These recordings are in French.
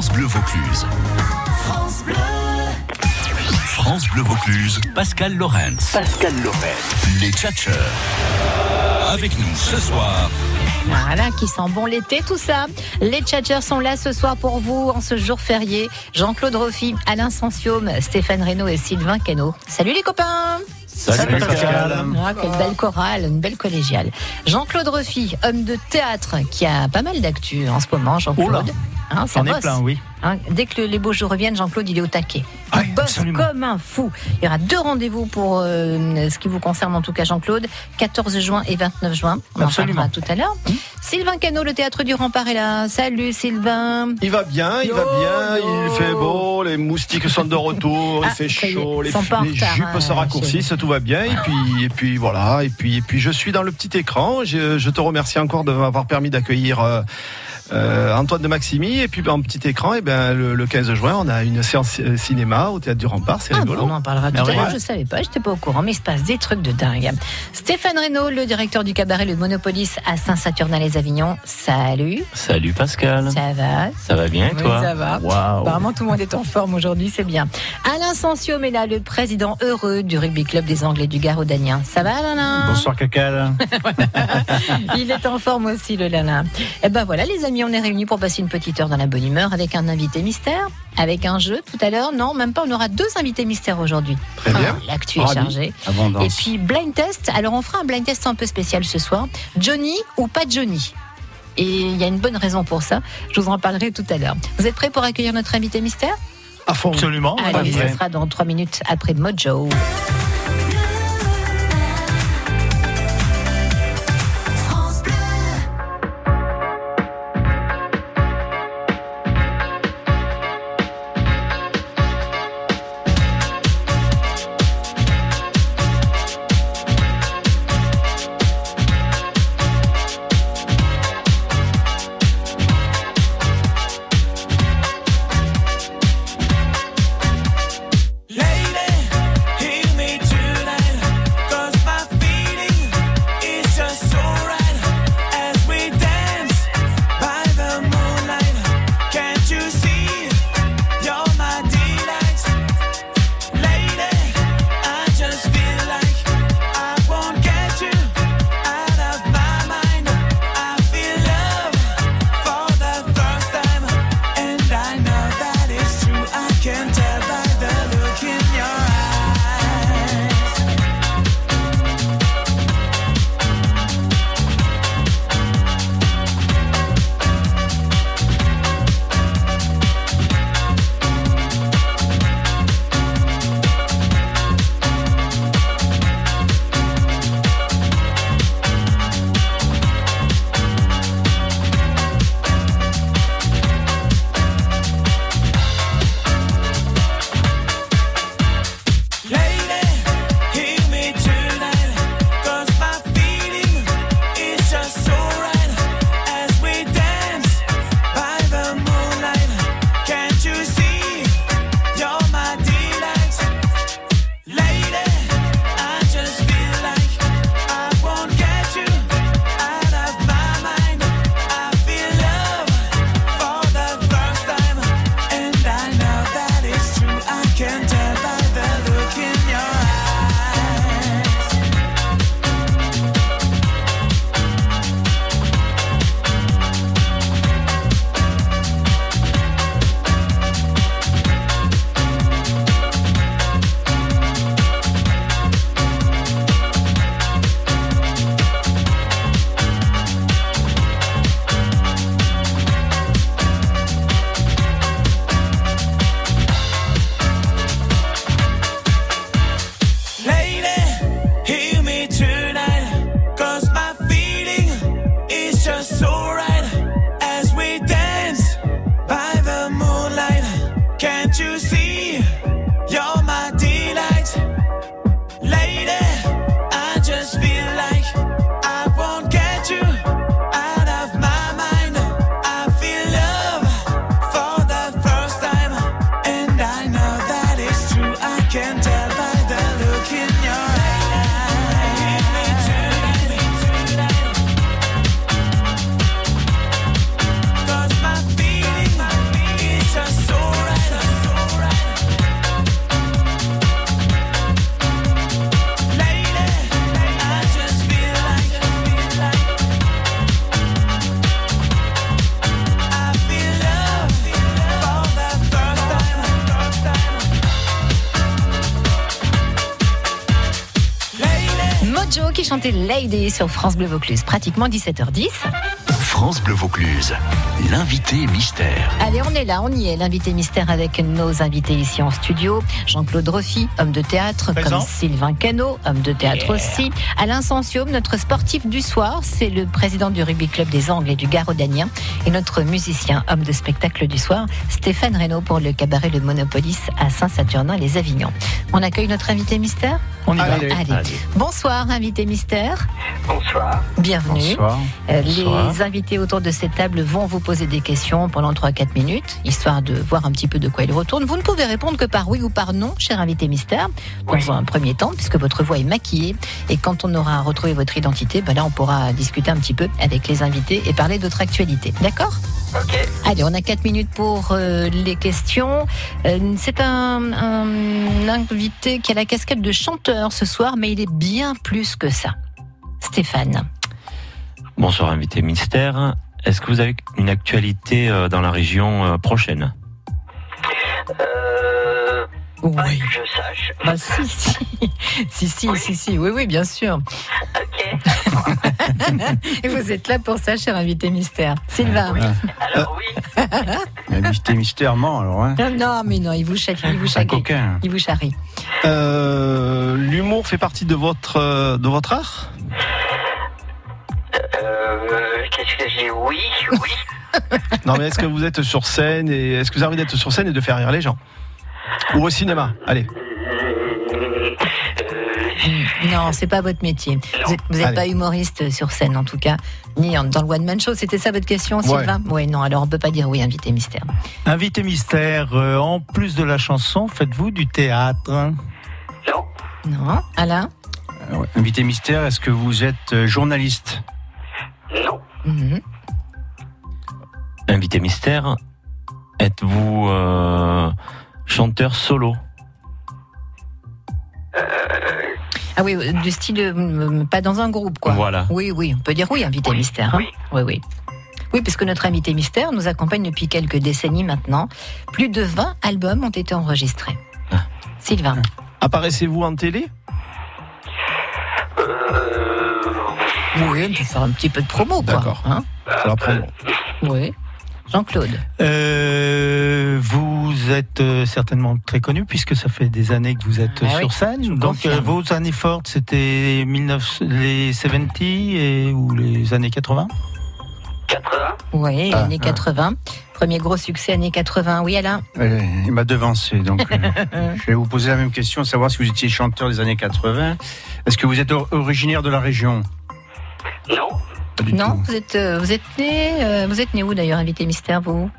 France Bleu Vaucluse. France Bleu. France Bleu Vaucluse, Pascal Lorenz. Pascal Lorenz. Les Tchatcheurs. Avec nous ce soir, Voilà, qui sent bon l'été, tout ça. Les tchatchers sont là ce soir pour vous en ce jour férié. Jean-Claude Roffi, Alain Sensium, Stéphane Reynaud et Sylvain Cano. Salut les copains Salut, Pascal. Ah, quelle belle chorale, une belle collégiale. Jean-Claude Roffi, homme de théâtre, qui a pas mal d'actu en ce moment. Jean-Claude. Hein, ça J'en ai bosse. plein, oui. Hein, dès que le- les beaux jours reviennent, Jean-Claude, il est au taquet. Il Ouais, bosse absolument. comme un fou. Il y aura deux rendez-vous pour euh, ce qui vous concerne, en tout cas, Jean-Claude. 14 juin et 29 juin. On Absolument. en parlera tout à l'heure. Sylvain Cano, le théâtre du Rempart est là. Salut Sylvain. Il va bien, il va Yo, bien, yo. il fait beau, les moustiques sont de retour, Ah, il fait y est, chaud, les, les jupes hein, se raccourcissent, tout va bien, et puis, et puis voilà, et puis, et puis je suis dans le petit écran, je, je te remercie encore de m'avoir permis d'accueillir euh, euh, Antoine de Maximi, et puis en petit écran, et ben, le, le 15 juin, on a une séance cinéma au Théâtre du Rempart, c'est Ah, rigolo. on en parlera tout Ah à ouais. l'heure. Je savais pas, j'étais pas au courant, mais il se passe des trucs de dingue. Stéphane Reynaud, le directeur du cabaret Le Monopolis à Saint-Saturnin-les-Avignon. Salut. Salut Pascal. Ça va Ça va bien et Oui, toi ça va. Apparemment, tout le monde est en forme aujourd'hui, c'est bien. Alain Sensium est là, le président heureux du rugby club des Anglais du Garo-Danien. Ça va, Alain? Bonsoir, Cacal. Il est en forme aussi, le Lala. Et ben voilà, les amis, on est réunis pour passer une petite heure dans la bonne humeur avec un invité mystère, avec un jeu tout à l'heure. Non, même pas, on aura deux invités mystères aujourd'hui. Très bien. Ah, L'actu est chargée. Abondance. Et puis, blind test. Alors, on fera un blind test un peu spécial ce soir. Johnny ou pas Johnny? Et il y a une bonne raison pour ça. Je vous en parlerai tout à l'heure. Vous êtes prêts pour accueillir notre invité mystère? À fond. Absolument. Allez, ce sera dans trois minutes après Mojo. Chantait Lady sur France Bleu Vaucluse, pratiquement 17h10. France Bleu Vaucluse, l'invité mystère. Allez, on est là, on y est, l'invité mystère avec nos invités ici en studio. Jean-Claude Roffi, homme de théâtre, Présent. comme Sylvain Cano, homme de théâtre aussi. Alain Sensium, notre sportif du soir, c'est le président du rugby club des Angles et du Garaudaniens. Et notre musicien, homme de spectacle du soir, Stéphane Reynaud pour le cabaret Le Monopolis à Saint-Saturnin-les Avignons. On accueille notre invité mystère On y va. Allez. Bonsoir, invité mystère. Bonsoir. Bienvenue. Bonsoir. Euh, Bonsoir. Les invités autour de cette table vont vous poser des questions pendant 3-4 minutes, histoire de voir un petit peu de quoi ils retournent. Vous ne pouvez répondre que par oui ou par non, cher invité mystère, dans Oui. un premier temps, puisque votre voix est maquillée. Et quand on aura retrouvé votre identité, ben là, on pourra discuter un petit peu avec les invités et parler d'autres actualités. D'accord? Ok. Allez, on a 4 minutes pour euh, les questions. Euh, C'est un, un invité qui a la casquette de chanteur ce soir, mais il est bien plus que ça. Stéphane. Bonsoir invité mystère. Est-ce que vous avez une actualité euh, dans la région euh, prochaine? Euh, pas Oui. que je sache. Bah si, si, si, si, si, si, oui, oui, bien sûr. Ok. Et vous êtes là pour ça, cher invité mystère. Sylvain. Alors oui. Invité mystèrement, alors. Hein. Non, non, mais non, il vous charrie, il vous charrie. coquin. Il vous charrie. Euh, L'humour fait partie de votre, euh, de votre art? Euh, Qu'est-ce que j'ai? Oui, oui. Non, mais est-ce que vous êtes sur scène et est-ce que vous avez envie d'être sur scène et de faire rire les gens? Ou au cinéma Allez. Non, c'est pas votre métier. Vous êtes, vous êtes Allez. pas humoriste sur scène, en tout cas, ni dans le one man show. C'était ça votre question, Sylvain? Ouais, non. Alors on peut pas dire oui, invité mystère. Invité mystère, euh, en plus de la chanson, faites-vous du théâtre Non. Non, Alain? Euh, ouais. Invité mystère, est-ce que vous êtes euh, journaliste? Non. Mhm. Invité mystère, êtes-vous euh, chanteur solo Ah oui, euh, du style euh, pas dans un groupe, quoi. Voilà. Oui, oui, on peut dire oui, invité mystère. hein. Oui. oui, oui. Oui, puisque notre invité mystère nous accompagne depuis quelques décennies maintenant. Plus de 20 albums ont été enregistrés. Ah. Sylvain. Apparaissez-vous en télé? Oui, on peut faire un petit peu de promo, quoi. D'accord. Hein C'est la promo. oui. Jean-Claude. Euh, Vous êtes euh, certainement très connu puisque ça fait des années que vous êtes Ah sur oui, scène. Donc euh, vos années fortes, c'était 19 les 70 et, ou les années 80 80. Oui, Ah, années 80. Premier gros succès, années 80. Oui, Alain. Euh, Il m'a devancé, donc euh, je vais vous poser la même question, savoir si vous étiez chanteur des années 80. Est-ce que vous êtes or- originaire de la région? Non. Pas du Non, tout. vous êtes, euh, vous êtes né, euh, vous êtes né où d'ailleurs, invité mystère, vous?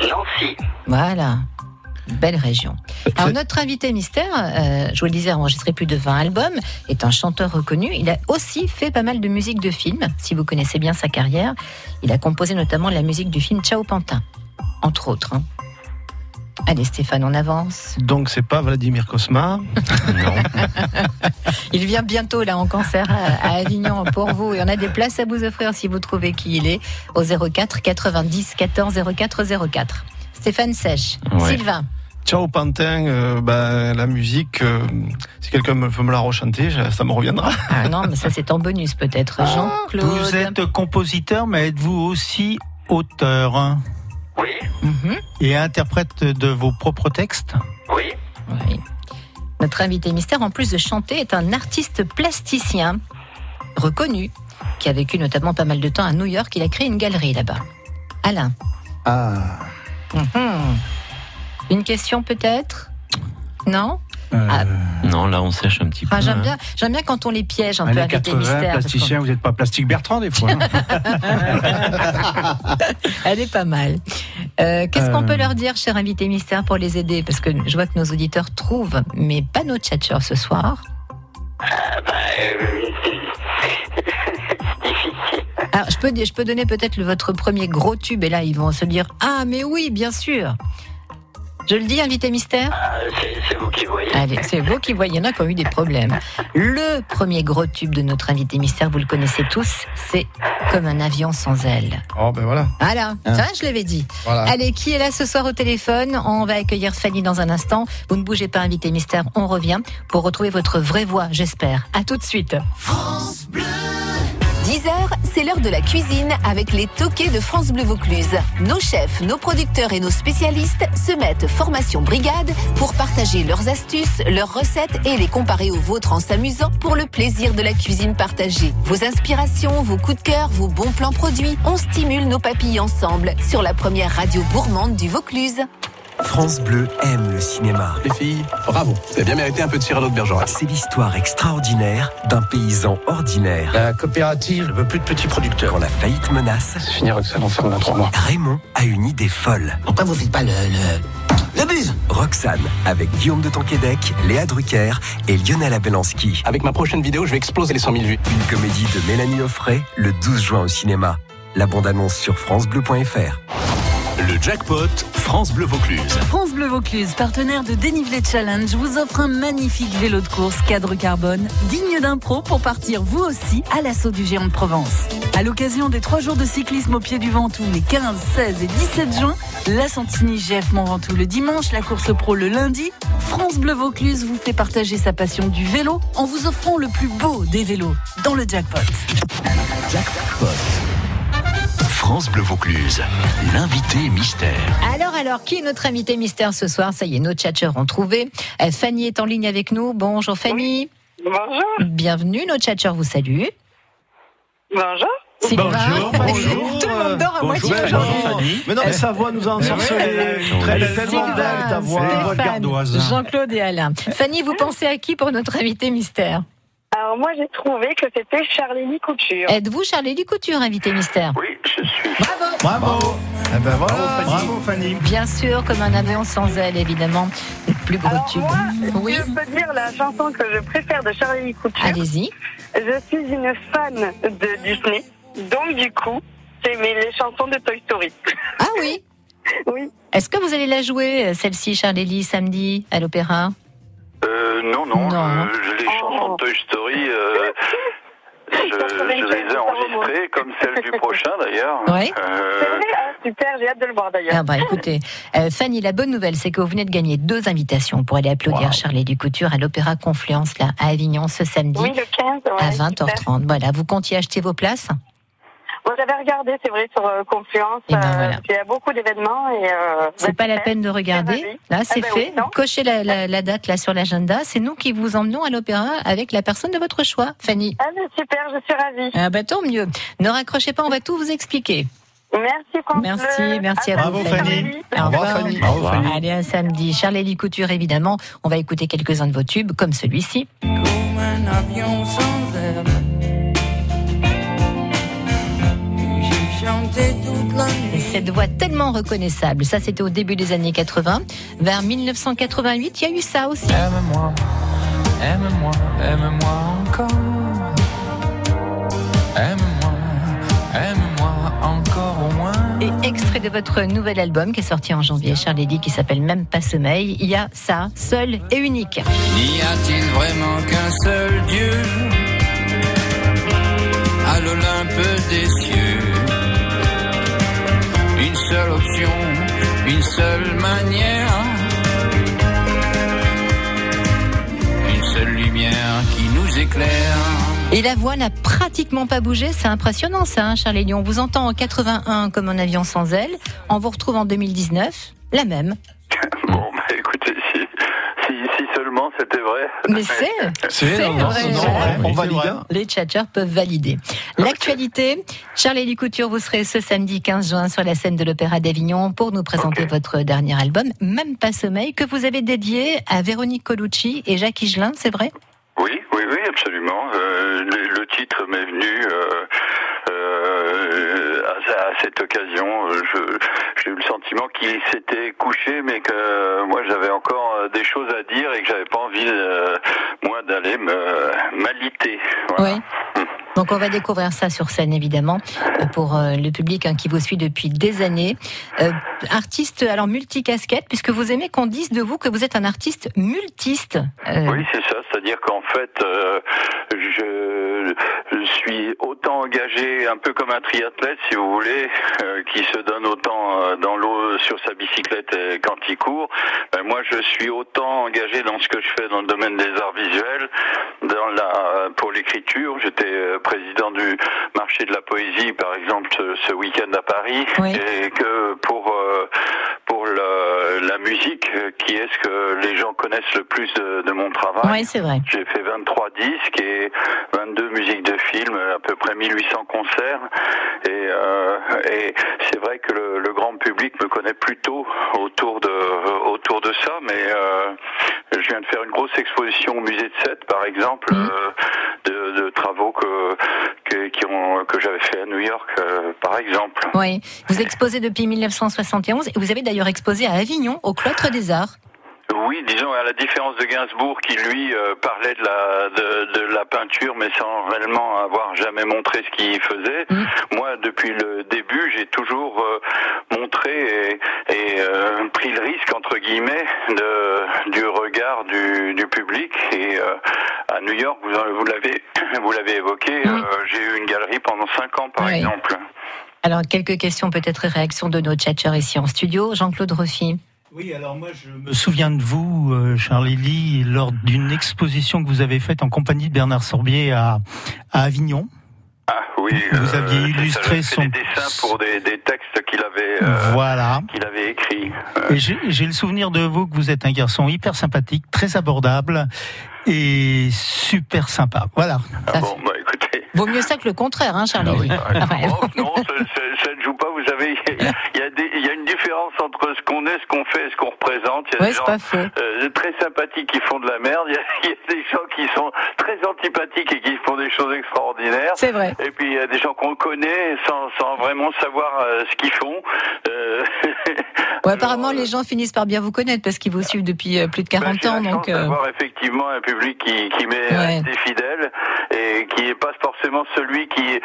Nancy. Voilà. Belle région. Alors notre invité mystère, euh, je vous le disais, a enregistré plus de 20 albums, est un chanteur reconnu. Il a aussi fait pas mal de musique de film, si vous connaissez bien sa carrière. Il a composé notamment la musique du film Ciao Pantin, entre autres. hein. Allez Stéphane, on avance. Donc c'est pas Vladimir Kosma. Non. Il vient bientôt là en concert à, Avignon pour vous et on a des places à vous offrir si vous trouvez qui il est au 04 90 14 04 04. Stéphane Sèche, Ouais. Sylvain. Ciao Pantin, euh, ben, la musique, euh, si quelqu'un me peut me la rechanter, ça me reviendra. Ah non, mais ça c'est en bonus peut-être. Jean-Claude. Vous êtes compositeur, mais êtes-vous aussi auteur? hein, Oui. Mhm. et interprète de vos propres textes Oui. Oui. Notre invité mystère, en plus de chanter, est un artiste plasticien reconnu qui a vécu notamment pas mal de temps à New York. Il a créé une galerie là-bas. Alain. Ah, Mhm. Une question peut-être? Non? Euh, Ah. Non, là on sèche un petit peu. Ah, J'aime hein. bien, j'aime bien quand on les piège un peu années invité 80, mystère. parce plasticien, vous n'êtes pas plastique Bertrand des fois hein Elle est pas mal. Euh, Qu'est-ce qu'on Euh. peut leur dire, cher invité mystère, pour les aider? Parce que je vois que nos auditeurs trouvent, mais pas nos tchatcheurs ce soir. Ah, bah, euh, difficile. Alors, je peux, je peux donner peut-être votre premier gros tube, et là, ils vont se dire Ah, mais oui, bien sûr Je le dis, invité mystère Ah, c'est vous qui voyez. Allez, c'est vous qui voyez, il y en a qui ont eu des problèmes. Le premier gros tube de notre invité mystère, vous le connaissez tous, c'est comme un avion sans ailes. Oh, ben voilà. Voilà, Ah. ça je l'avais dit. voilà. Allez, qui est là ce soir au téléphone? On va accueillir Fanny dans un instant. Vous ne bougez pas, invité mystère, on revient pour retrouver votre vraie voix, j'espère. À tout de suite. 10h, c'est l'heure de la cuisine avec les toquets de France Bleu Vaucluse. Nos chefs, nos producteurs et nos spécialistes se mettent formation brigade pour partager leurs astuces, leurs recettes et les comparer aux vôtres en s'amusant pour le plaisir de la cuisine partagée. Vos inspirations, vos coups de cœur, vos bons plans produits, on stimule nos papilles ensemble sur la première radio gourmande du Vaucluse. France Bleu aime le cinéma. Les filles, bravo. Vous avez bien mérité un peu de Cyrano de Bergerac. C'est l'histoire extraordinaire d'un paysan ordinaire. La coopérative ne veut plus de petits producteurs. Quand la faillite menace, C'est fini, Roxane, on ferme dans trois mois. Raymond a une idée folle. Pourquoi vous faites pas le, le, le buzz? Roxane, avec Guillaume de Tonquédec, Léa Drucker et Lionel Abelanski. Avec ma prochaine vidéo, je vais exploser les 100 000 vues. Une comédie de Mélanie Offray, le 12 juin au cinéma. La bande-annonce sur francebleu.fr. Le jackpot France Bleu Vaucluse. France Bleu Vaucluse, partenaire de Dénivelé Challenge, vous offre un magnifique vélo de course cadre carbone, digne d'un pro pour partir vous aussi à l'assaut du géant de Provence. À l'occasion des trois jours de cyclisme au pied du Ventoux, les 15, 16 et 17 juin, la Santini GF Mont Ventoux le dimanche, la course pro le lundi, France Bleu Vaucluse vous fait partager sa passion du vélo en vous offrant le plus beau des vélos dans le jackpot. France Bleu Vaucluse. L'invité mystère. Alors, alors, qui est notre invité mystère ce soir? Ça y est, nos tchatcheurs ont trouvé. Euh, Fanny est en ligne avec nous. Bonjour Fanny. Bonjour. Bienvenue, nos tchatcheurs vous saluent. Bonjour. Sylvain. Bonjour, bonjour. Tout le monde dort à moitié Bonjour, aujourd'hui. Fanny. Mais non, mais sa voix nous a ensorcelés. Elle est tellement Sylvain, belle, ta voix. Stéphane, gardoise. Jean-Claude et Alain. Fanny, vous pensez à qui pour notre invité mystère? Alors moi j'ai trouvé que c'était Charlélie Couture. Êtes-vous Charlie Couture, invité mystère Oui, je suis. Bravo. Eh ben voilà. Bravo Fanny. Bien sûr, comme un avion sans aile, évidemment. Le plus gros Alors tube. moi, Oui. je peux dire la chanson que je préfère de Charlélie Couture. Allez-y. Je suis une fan de Disney, donc du coup, c'est mes- les chansons de Toy Story. Ah oui Oui. Est-ce que vous allez la jouer, euh, celle-ci, Charlélie, samedi, à l'opéra? Euh, non, non. Non. euh, les chansons de Toy Story, euh, je, je les ai enregistrées, comme celle du prochain d'ailleurs. Ouais. Euh, Ah, Super, j'ai hâte de le voir d'ailleurs. Ah bah écoutez, euh, Fanny, la bonne nouvelle, c'est que vous venez de gagner deux invitations pour aller applaudir Charlie Ducouture à l'Opéra Confluence, là, à Avignon, ce samedi, Oui, le 15, ouais, à super. 20h30. Voilà, vous comptiez acheter vos places Moi j'avais regardé, c'est vrai, sur euh, Confluence. Eh ben, euh, voilà. Il y a beaucoup d'événements et. Euh, C'est bah, pas la peine de regarder. Ah bah oui. Là, c'est Ah bah oui, fait. Cochez la, la- la date là sur l'agenda. C'est nous qui vous emmenons à l'opéra avec la personne de votre choix, Fanny. Ah mais super, je suis ravie. Ah bah tant mieux. Ne raccrochez pas, on va tout vous expliquer. Merci France Merci, merci à, vous. Bravo, Fanny. Au revoir. Fanny. Bravo, Fanny. Allez, à samedi. Charlélie Couture, évidemment. On va écouter quelques-uns de vos tubes, comme celui-ci. Et Cette voix tellement reconnaissable, ça c'était au début des années 80. Vers 1988, il y a eu ça aussi. Aime-moi, aime-moi, aime-moi encore. Aime-moi, aime-moi encore au moins. Et extrait de votre nouvel album qui est sorti en janvier, Charlélie, qui s'appelle Même pas sommeil, il y a ça, seul et unique. N'y a-t-il vraiment qu'un seul Dieu à l'Olympe des cieux? Seule option, une seule manière, une seule lumière qui nous éclaire. Et la voix n'a pratiquement pas bougé, c'est impressionnant ça, hein, Charlélie. On vous entend en 81 comme un avion sans aile, on vous retrouve en 2019, la même. bon, c'était vrai. Mais c'est, C'est, non, non, vrai. non, on Oui, valide. c'est vrai. Les tchatchers peuvent valider. L'actualité, Charlélie Couture, vous serez ce samedi 15 juin sur la scène de l'Opéra d'Avignon pour nous présenter votre dernier album, Même pas sommeil, que vous avez dédié à Véronique Colucci et Jacques Higelin, c'est vrai? Oui, oui, oui, absolument. Euh, le, le titre m'est venu euh, euh, à, à cette occasion. J'ai eu le sentiment qu'il s'était couché, mais que moi j'avais encore des choses à dire et que j'avais pas envie, moi, d'aller me m'aliter. Voilà. Oui. Donc on va découvrir ça sur scène évidemment euh, pour euh, le public hein, qui vous suit depuis des années. Euh, artiste alors multicasquette puisque vous aimez qu'on dise de vous que vous êtes un artiste multiste. Euh, Oui, c'est ça. C'est-à-dire qu'en fait, je, je, je suis autant engagé, un peu comme un triathlète, si vous voulez, euh, qui se donne autant euh, dans l'eau sur sa bicyclette euh, quand il court. Ben, moi, je suis autant engagé dans ce que je fais dans le domaine des arts visuels, dans la pour l'écriture. J'étais président du marché de la poésie, par exemple, ce, week-end à Paris, et que pour euh, pour le- la musique, qui est ce que les gens connaissent le plus de, de mon travail. Oui, c'est vrai. J'ai fait 23 disques et 22 musiques de films, à peu près 1800 concerts. Et, euh, et c'est vrai que le, le grand public me connaît plutôt autour de autour de ça, mais euh, je viens de faire une grosse exposition au musée de Sète, par exemple, euh, de, de travaux que que, qui ont, que j'avais fait à New York, par exemple. Oui, vous exposez depuis 1971 et vous avez d'ailleurs exposé à Avignon, au Cloître des Arts. Oui, disons à la différence de Gainsbourg qui lui euh, parlait de la de, de la peinture mais sans réellement avoir jamais montré ce qu'il faisait. Moi, depuis le début, j'ai toujours euh, montré et, et, euh, pris le risque entre guillemets de du regard du, du public et à New York, vous l'avez vous l'avez évoqué, euh, j'ai eu une galerie pendant cinq ans par Oui. exemple. Alors, quelques questions, peut-être et réactions de nos tchatcheurs ici en studio. Jean-Claude Roffi. Oui, alors moi je me souviens de vous, euh, Charlie Lee, lors d'une exposition que vous avez faite en compagnie de Bernard Sorbier à, à Avignon. Ah oui, Vous aviez euh, illustré j'avais fait son- des dessins pour des, des textes qu'il avait euh, Voilà. qu'il avait écrits. Et j'ai le souvenir de vous que vous êtes un garçon hyper sympathique, très abordable et super sympa. Voilà. Ah bon, bah écoutez. Vaut mieux ça que le contraire, hein, Charlie Oh, non, ça, ça- ça ne joue pas. Vous savez, il entre ce qu'on est, ce qu'on fait et ce qu'on représente. Il y a Ouais, des gens euh, très sympathiques qui font de la merde. Il y, a, il y a des gens qui sont très antipathiques et qui font des choses extraordinaires. C'est vrai. Et puis il y a des gens qu'on connaît sans, sans vraiment savoir euh, ce qu'ils font. Euh, Ouais, apparemment, les gens finissent par bien vous connaître parce qu'ils vous suivent depuis plus de 40 ans. Donc, euh, d'avoir effectivement un public qui, qui m'est Ouais. resté fidèle et qui n'est pas forcément celui qui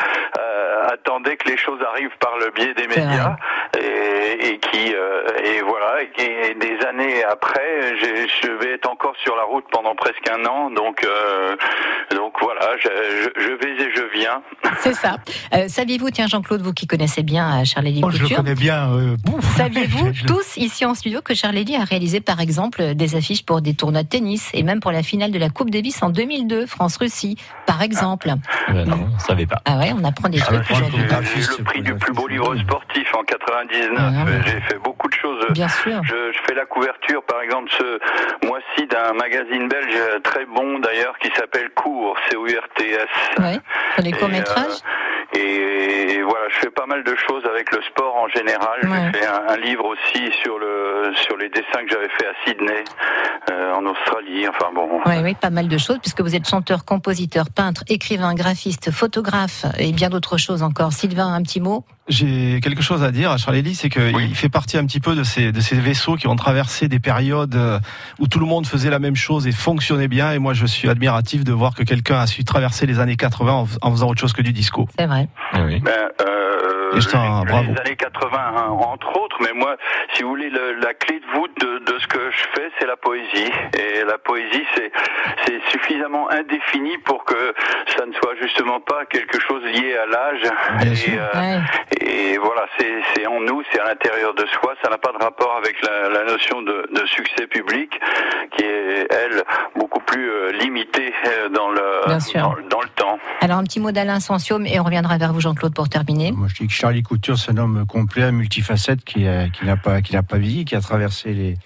attendait que les choses arrivent par le biais des médias et, et qui euh, et voilà et, des années après je vais être encore sur la route pendant presque un an donc euh, donc voilà je, je, je vais et je viens c'est ça. Euh, Saviez-vous, tiens, Jean-Claude, vous qui connaissez bien euh, Charlie Oh, je connais bien. euh. Saviez-vous tous ici en studio que Charlie Lee a réalisé par exemple des affiches pour des tournois de tennis et même pour la finale de la Coupe Davis en 2002, France-Russie, par exemple? Ben non, on savait pas. Ah ouais, on apprend des trucs aujourd'hui. J'ai eu le prix du plus beau livre sportif en 99. J'ai fait beaucoup de choses. Bien sûr. Je, je fais la couverture, par exemple, ce mois-ci d'un magazine belge très bon d'ailleurs qui s'appelle Cours, C-O-U-R-T-S. Pour les Et, courts-métrages. euh, et, voilà, je fais pas mal de choses avec le sport en général. Ouais. J'ai fait un, un livre aussi sur le sur les dessins que j'avais fait à Sydney, euh, en Australie. Enfin bon. Oui, oui, pas mal de choses, puisque vous êtes chanteur, compositeur, peintre, écrivain, graphiste, photographe et bien d'autres choses encore. Sylvain, un petit mot J'ai quelque chose à dire à Charlie Lee, c'est qu'il fait partie un petit peu de ces, de ces vaisseaux qui ont traversé des périodes euh, où tout le monde faisait la même chose et fonctionnait bien. Et moi, je suis admiratif de voir que quelqu'un a su traverser les années 80 en, en faisant autre chose que du disco. C'est vrai. Ben, euh, T'en- les, bravo. les années 80 hein, entre autres, mais moi, si vous voulez, le- la clé de voûte de, de ce que je fais, c'est la poésie. Et la poésie, c'est c'est suffisamment indéfini pour que ça ne soit justement pas quelque chose lié à l'âge. Et, euh, et voilà, c'est c'est en nous, c'est à l'intérieur de soi. Ça n'a pas de rapport avec la, la notion de, de succès public, qui est elle beaucoup plus euh, limitée euh, le dans, le- dans le temps. Alors, un petit mot d'Alain Sensium et on reviendra vers vous, Jean-Claude, pour terminer. Moi, je dis que Charlie Couture, c'est un homme complet, multifacette, qui, a- qui n'a pas, qui n'a pas vieilli, qui a traversé les,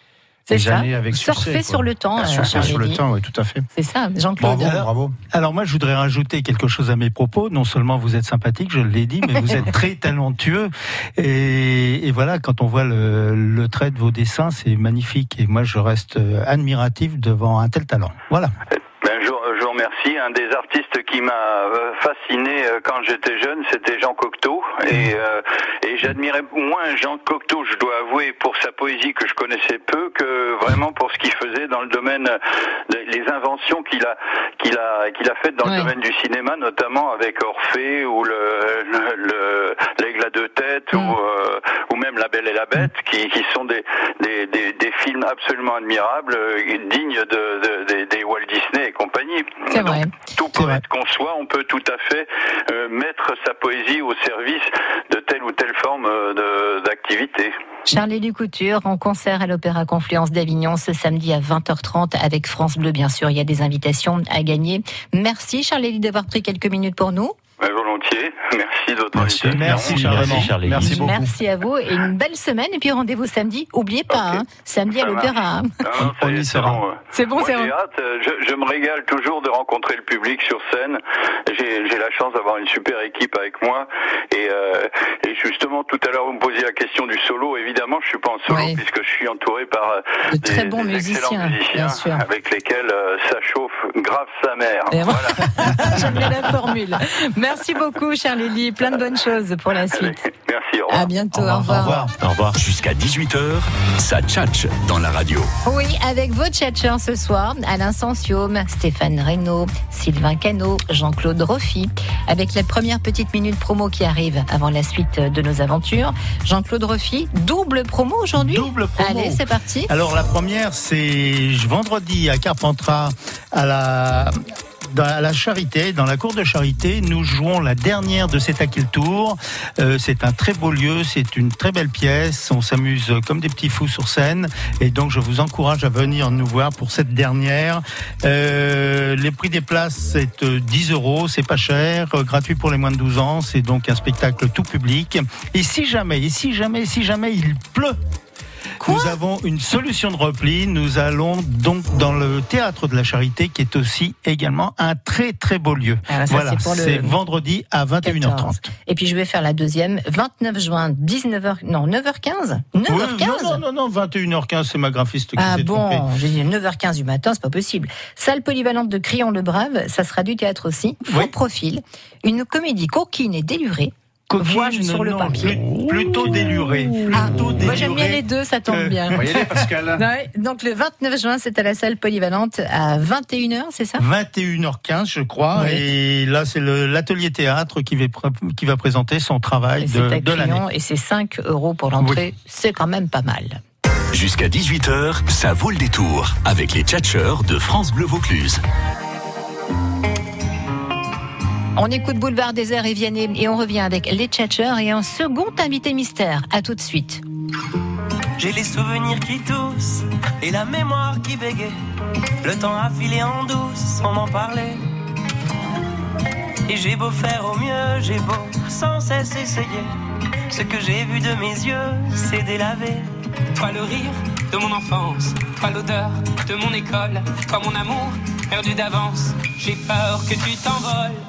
les ça. années avec Surfer succès. quoi. sur le temps, Ah, euh, surfer sur le temps, oui, tout à fait. C'est ça, Jean-Claude. Bravo, Alors- bravo. Alors moi, je voudrais rajouter quelque chose à mes propos. Non seulement vous êtes sympathique, je l'ai dit, mais vous êtes très talentueux. Et, et voilà, quand on voit le, le trait de vos dessins, c'est magnifique. Et moi, je reste euh, admiratif devant un tel talent. Voilà. Ben, je, je vous remercie. Un des artistes qui m'a euh, fasciné euh, quand j'étais jeune, c'était Jean Cocteau. Et, euh, et j'admirais moins Jean Cocteau, je dois avouer, pour sa poésie que je connaissais peu, que vraiment pour ce qu'il faisait dans le domaine les inventions qu'il a qu'il a qu'il a faites dans le domaine du cinéma, notamment avec Orphée ou le le- le- l'aigle à deux têtes ou euh, ou même La Belle et la Bête, qui, qui sont des, des, des, des films absolument admirables, dignes de, de- des- des Walt Disney C'est vrai. Tout poète qu'on soit, on peut tout à fait euh, mettre sa poésie au service de telle ou telle forme euh, d'activité. Charlie Ducouture en concert à l'Opéra Confluence d'Avignon ce samedi à 20h30 avec France Bleu, bien sûr. Il y a des invitations à gagner. Merci Charlie d'avoir pris quelques minutes pour nous. Ouais, volontiers. Merci de votre invitation. Merci, Merci, Charlie. Merci beaucoup. Merci à vous et une belle semaine. Et puis rendez-vous samedi. Oubliez pas, hein, samedi à l'Opéra. On y sera. C'est bon, c'est j'ai bon. hâte. euh, Je, je me régale toujours de rencontrer le public sur scène. J'ai la chance d'avoir une super équipe avec moi. Et, euh, et justement, tout à l'heure, vous me posiez la question du solo. Évidemment, je suis pas en solo Oui. puisque je suis entouré par euh, De des, très bons des musiciens, bien sûr. avec lesquels euh, ça chauffe grave sa mère. Et Voilà. J'aime bien la formule. Merci beaucoup, Charlie Lee. Plein de bonnes choses pour la suite. Merci. Au revoir. À bientôt. Au revoir. Au revoir. Jusqu'à 18h, ça tchatche dans la radio. Oui, avec vos tchatcheurs ce soir, Alain Sensium, Stéphane Reynaud, Sylvain Cano, Jean-Claude Roffi. Avec la première petite minute promo qui arrive avant la suite de nos aventures. Jean-Claude Roffi, double promo aujourd'hui Double promo. Allez, c'est parti. Alors la première, c'est vendredi à Carpentras, à la dans- la Charité, dans la cour de Charité, nous jouons la dernière de cet Aquil Tour. Euh, c'est un très beau lieu, c'est une très belle pièce. On s'amuse comme des petits fous sur scène, et donc je vous encourage à venir nous voir pour cette dernière. Euh, les prix des places, c'est euh, 10 euros, c'est pas cher, euh, gratuit pour les moins de 12 ans. C'est donc un spectacle tout public. Et si jamais, si jamais, si jamais il pleut. Nous avons une solution de repli. Nous allons donc dans le théâtre de la Charité, qui est aussi également un très très beau lieu. Ah, ça, voilà, c'est le- vendredi à 21h30. 14. Et puis je vais faire la deuxième, 29 juin, 19h, non, 9h15 Oui, 9h15 non, non, non, non, 21h15, c'est ma graphiste qui Ah s'est bon, j'ai dit 9h15 du matin, c'est pas possible. Salle polyvalente de Crillon-le-Brave, ça sera du théâtre aussi. Faux profil, une comédie coquine et délurée. Coquine, sur le non, papier. plus- plutôt déluré. Ah, moi j'aime bien les deux, ça tombe que- bien. Voyez-les, Pascal Ouais, donc le 29 juin, c'est à la salle polyvalente à 21h, c'est ça? 21h15, je crois. Oui. Et là, c'est le- l'atelier théâtre qui va, pr- qui va présenter son travail Et C'est de, à de l'année. Et c'est 5 euros pour l'entrée. C'est quand même pas mal. Jusqu'à 18h, ça vaut le détour avec les tchatcheurs de France Bleu Vaucluse. On écoute Boulevard des Airs et Vianney et on revient avec les tchatcheurs et un second invité mystère. À tout de suite. J'ai les souvenirs qui toussent et la mémoire qui bégaye. Le temps a filé en douce sans m'en parler. Et j'ai beau faire au mieux, j'ai beau sans cesse essayer. Ce que j'ai vu de mes yeux, c'est délavé. Toi le rire de mon enfance, toi l'odeur de mon école, toi mon amour perdu d'avance. J'ai peur que tu t'envoles.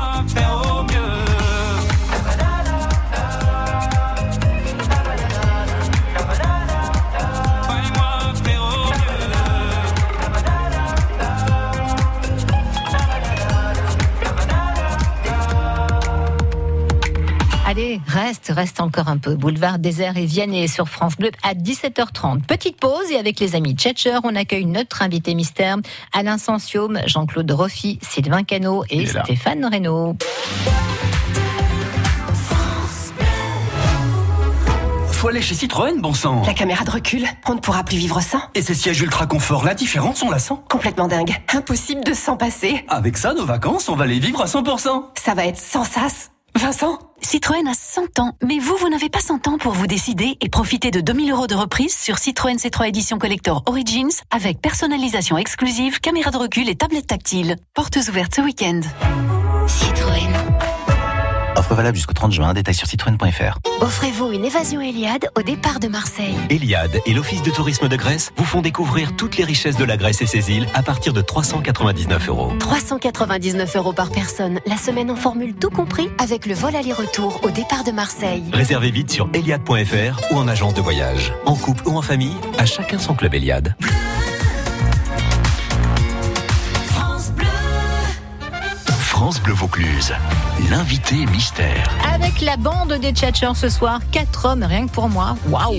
Allez, reste, reste encore un peu. Boulevard Désert et Vianney sur France Bleu à 17h30. Petite pause et avec les amis Tchatcher, on accueille notre invité mystère, Alain Sensium, Jean-Claude Roffi, Sylvain Cano et. Stéphane Reynaud. Faut aller chez Citroën, bon sang. La caméra de recul, on ne pourra plus vivre sans. Et ces sièges ultra confort, la différence, on la sent. Complètement dingue. Impossible de s'en passer. Avec ça, nos vacances, on va les vivre à 100%. Ça va être sans sas. Vincent Citroën a 100 ans, mais vous, vous n'avez pas 100 ans pour vous décider et profiter de 2000 euros de reprise sur Citroën C3 Edition Collector Origins avec personnalisation exclusive, caméra de recul et tablette tactile. Portes ouvertes ce week-end. Citroën. Offre valable jusqu'au 30 juin, détail sur citroën.fr. Offrez-vous une évasion Eliade au départ de Marseille. Eliade et l'Office de tourisme de Grèce vous font découvrir toutes les richesses de la Grèce et ses îles à partir de 399 euros. 399 euros par personne, la semaine en formule tout compris avec le vol aller-retour au départ de Marseille. Réservez vite sur eliade.fr ou en agence de voyage. En couple ou en famille, à chacun son club Eliade. France Bleu Vaucluse, l'invité mystère. Avec la bande des Tchatchers ce soir, quatre hommes rien que pour moi. Waouh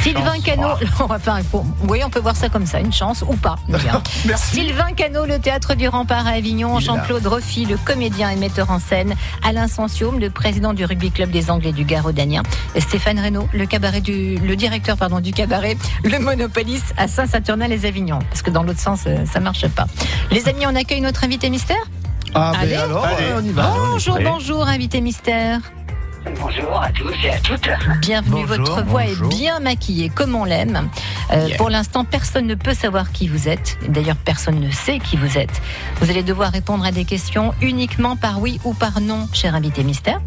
Sylvain Cano, on va faire un faux. Vous voyez, on peut voir ça comme ça, une chance ou pas. Sylvain Cano, le théâtre du Rempart à Avignon. Jean-Claude Roffi, le comédien et metteur en scène, Alain Sensium, le président du rugby club des Anglais du Garo-Danien, et Stéphane Reynaud, le cabaret du, le directeur pardon du cabaret, le Monopolis à Saint-Saturnin-les-Avignon. Parce que dans l'autre sens, euh, ça marche pas. Les amis, on accueille notre invité mystère? Ah, Allez. ben alors, on y va. Bonjour, bonjour, invité mystère. Bonjour à tous et à toutes. Bienvenue, Bonjour, votre voix bonjour. est bien maquillée comme on l'aime. Euh, Yeah. Pour l'instant, personne ne peut savoir qui vous êtes. D'ailleurs, personne ne sait qui vous êtes. Vous allez devoir répondre à des questions uniquement par oui ou par non, cher invité mystère.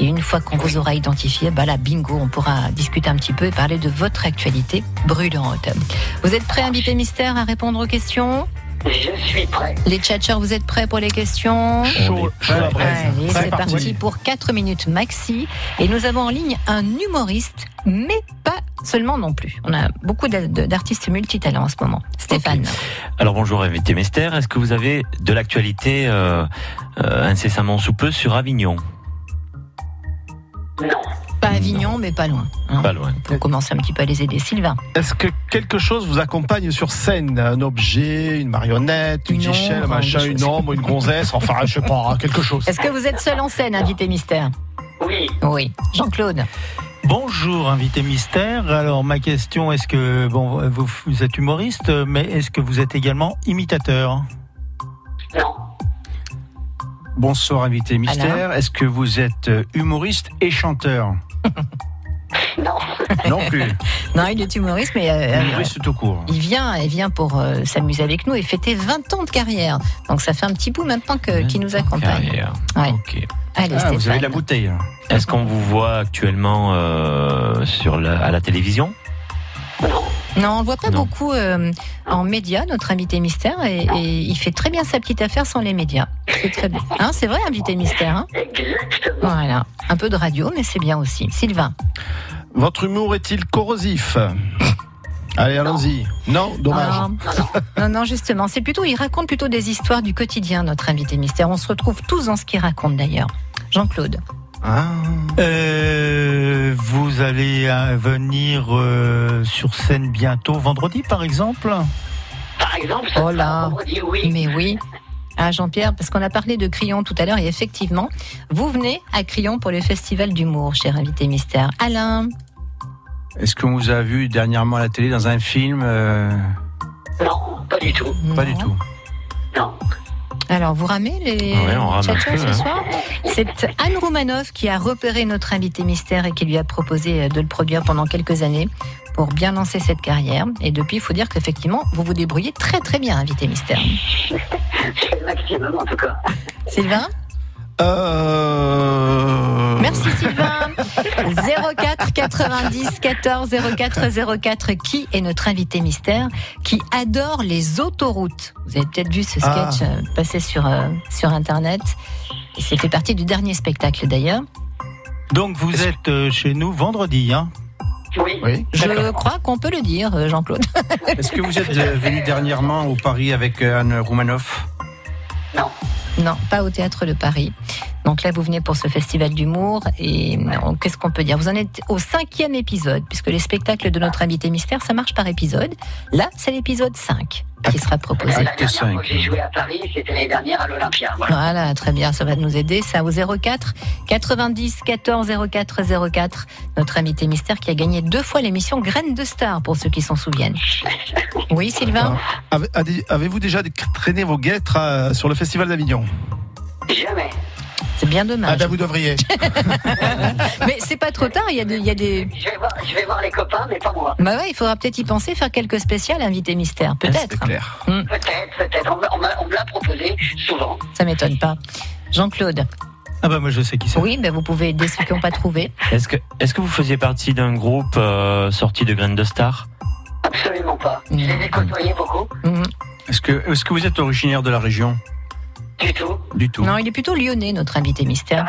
Et une fois qu'on vous aura identifié, bah là, bingo, on pourra discuter un petit peu et parler de votre actualité brûlante. Vous êtes prêt, invité mystère, à répondre aux questions? Je suis prêt. les tchatchers, vous êtes prêts pour les questions Chaud. Allez, C'est parti. parti pour 4 minutes maxi. Et nous avons en ligne un humoriste, mais pas seulement non plus. On a beaucoup d'artistes multitalents en ce moment. Stéphane. Alors bonjour invité mystère, est-ce que vous avez de l'actualité euh, euh, incessamment sous peu sur Avignon? Pas Avignon, mais pas loin. hein. Pas loin. On peut commencer un petit peu à les aider. Sylvain. Est-ce que quelque chose vous accompagne sur scène? Un objet, une marionnette, une, Une échelle, un ombre, machin, une ombre, une gonzesse, enfin, je sais pas, quelque chose. Est-ce que vous êtes seul en scène, invité mystère? Oui. Oui. Jean-Claude. Bonjour, invité mystère. Alors, ma question, est-ce que, bon, vous, vous êtes humoriste, mais est-ce que vous êtes également imitateur? Bonsoir, invité mystère. Est-ce que vous êtes euh, humoriste et chanteur? Non. Non plus. Non, il est humoriste, mais euh, humoriste tout court. il vient, il vient pour euh, s'amuser avec nous et fêter 20 ans de carrière. Donc ça fait un petit bout maintenant que- qu'il nous accompagne. Carrière. Ouais. Ok. Allez, Ah, vous avez de la bouteille. hein. Est-ce qu'on vous voit actuellement euh, sur la, à la télévision? Non, on ne voit pas Non. beaucoup euh, en médias, notre invité mystère, et, et il fait très bien sa petite affaire sans les médias. C'est très bien. Hein, c'est vrai, invité mystère. hein Exactement. voilà. Un peu de radio, mais c'est bien aussi. Sylvain. Votre humour est-il corrosif Allez, allons-y. Non, dommage. Ah, non, non, justement, c'est plutôt, il raconte plutôt des histoires du quotidien, notre invité mystère. On se retrouve tous dans ce qu'il raconte d'ailleurs. Jean-Claude. Ah. Euh, Vous allez euh, venir euh, sur scène bientôt, vendredi par exemple? Par exemple, ça Oh là. vendredi, oui. Mais oui. Ah, Jean-Pierre, parce qu'on a parlé de Crillon tout à l'heure, et effectivement, vous venez à Crillon pour le festival d'humour, cher invité mystère. Alain. Est-ce qu'on vous a vu dernièrement à la télé dans un film euh, Non, pas du tout. Pas du tout. Non. Alors, vous ramez les Ouais, on rame un tchatchers peu, ce hein. soir C'est Anne Roumanoff qui a repéré notre invité mystère et qui lui a proposé euh, de le produire pendant quelques années. pour bien lancer cette carrière. Et depuis, il faut dire qu'effectivement, vous vous débrouillez très très bien, invité mystère. C'est le maximum en tout cas. Sylvain Euh... Merci Sylvain. 04 90 14 04 04. Qui est notre invité mystère qui adore les autoroutes? Vous avez peut-être vu ce Ah. sketch euh, passer sur, euh, sur Internet. Et c'est fait partie du dernier spectacle d'ailleurs. Donc vous êtes euh, chez nous vendredi, hein? Oui. Je crois qu'on peut le dire, Jean-Claude. Est-ce que vous êtes venu dernièrement au Paris avec Anne Roumanoff Non, pas au théâtre de Paris. Donc là, vous venez pour ce festival d'humour et euh, qu'est-ce qu'on peut dire? Vous en êtes au cinquième épisode, puisque les spectacles de notre invité mystère, ça marche par épisode. Là, c'est l'épisode 5 qui sera proposé. La dernière fois que j'ai joué à Paris, c'était l'année dernière à l'Olympia. Voilà. Voilà, très bien, ça va nous aider. Ça au 04 90 14 04 04. Notre invité mystère qui a gagné deux fois l'émission Graines de Star, pour ceux qui s'en souviennent. Oui, Sylvain Avez- avez- Avez-vous déjà traîné vos guêtres euh, sur le Festival d'Avignon? Jamais. C'est bien dommage. Ah ben vous devriez. Mais c'est pas trop tard, il y a, de- il y a des... Je vais, voir, je vais voir les copains, mais pas moi. Bah ouais, il faudra peut-être y penser, faire quelques spéciales invité mystère, peut-être. clair. Hmm, Peut-être, peut-être. On, me- on l'a proposé souvent. ça m'étonne pas. Jean-Claude. Ah bah moi je sais qui c'est. Oui, ben vous pouvez aider ceux qui n'ont pas trouvé. Est-ce que, est-ce que vous faisiez partie d'un groupe euh, sorti de Graines de Star? Absolument pas. Je les ai côtoyés beaucoup. Est-ce que, est-ce que vous êtes originaire de la région? Du tout. Du tout. Non, il est plutôt lyonnais, notre invité mystère.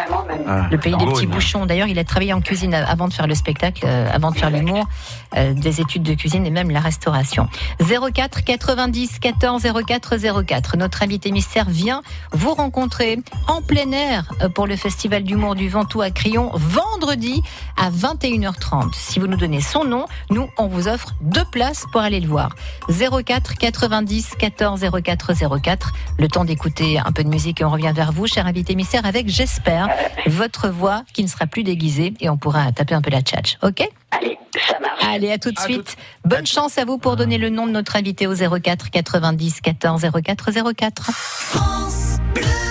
Ah. Le pays des petits bouchons. D'ailleurs, il a travaillé en cuisine avant de faire le spectacle, euh, avant de faire l'humour, euh, des études de cuisine et même la restauration. 04 90 14 04 04. Notre invité mystère vient vous rencontrer en plein air euh, pour le festival d'humour du Ventoux à Crillon vendredi à 21h30. Si vous nous donnez son nom, nous on vous offre deux places pour aller le voir. 04 90 14 04 04. Le temps d'écouter un peu de musique et on revient vers vous, cher invité mystère, avec j'espère votre voix qui ne sera plus déguisée et on pourra taper un peu la tchatch. Ok? Allez, ça marche. Allez, à tout de suite. Bonne chance à vous pour donner le nom de notre invité au 04 90 14 04 04. Thank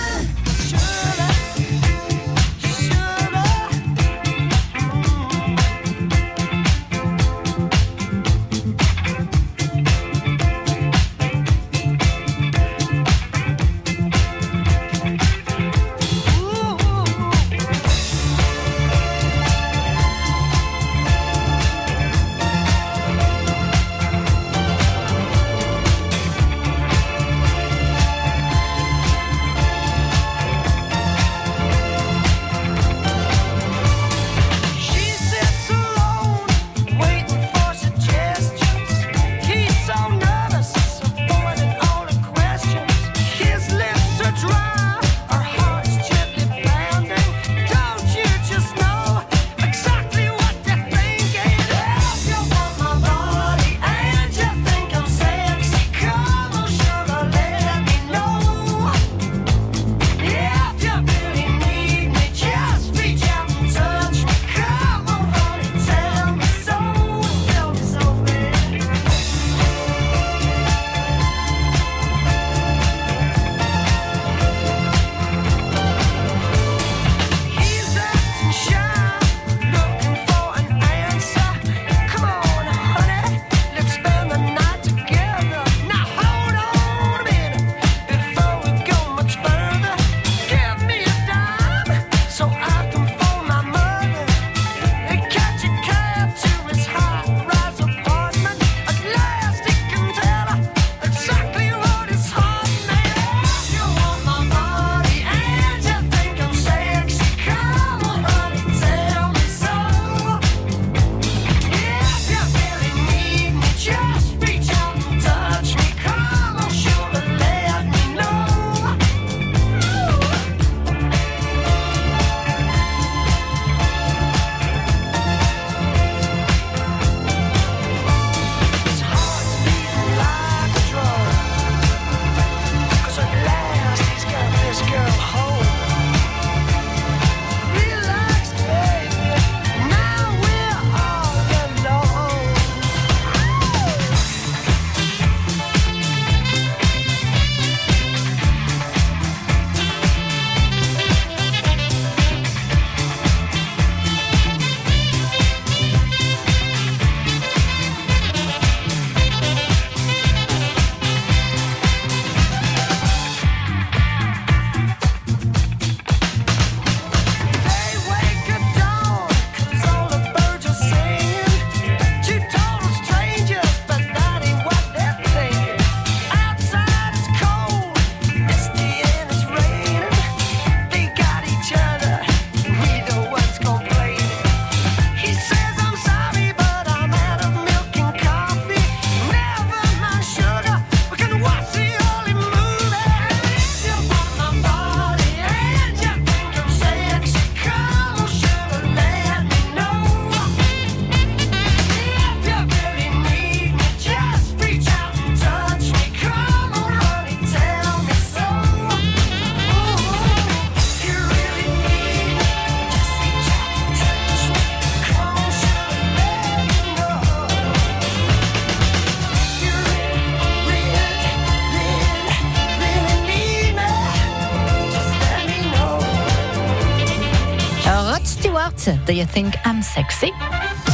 Do You Think I'm Sexy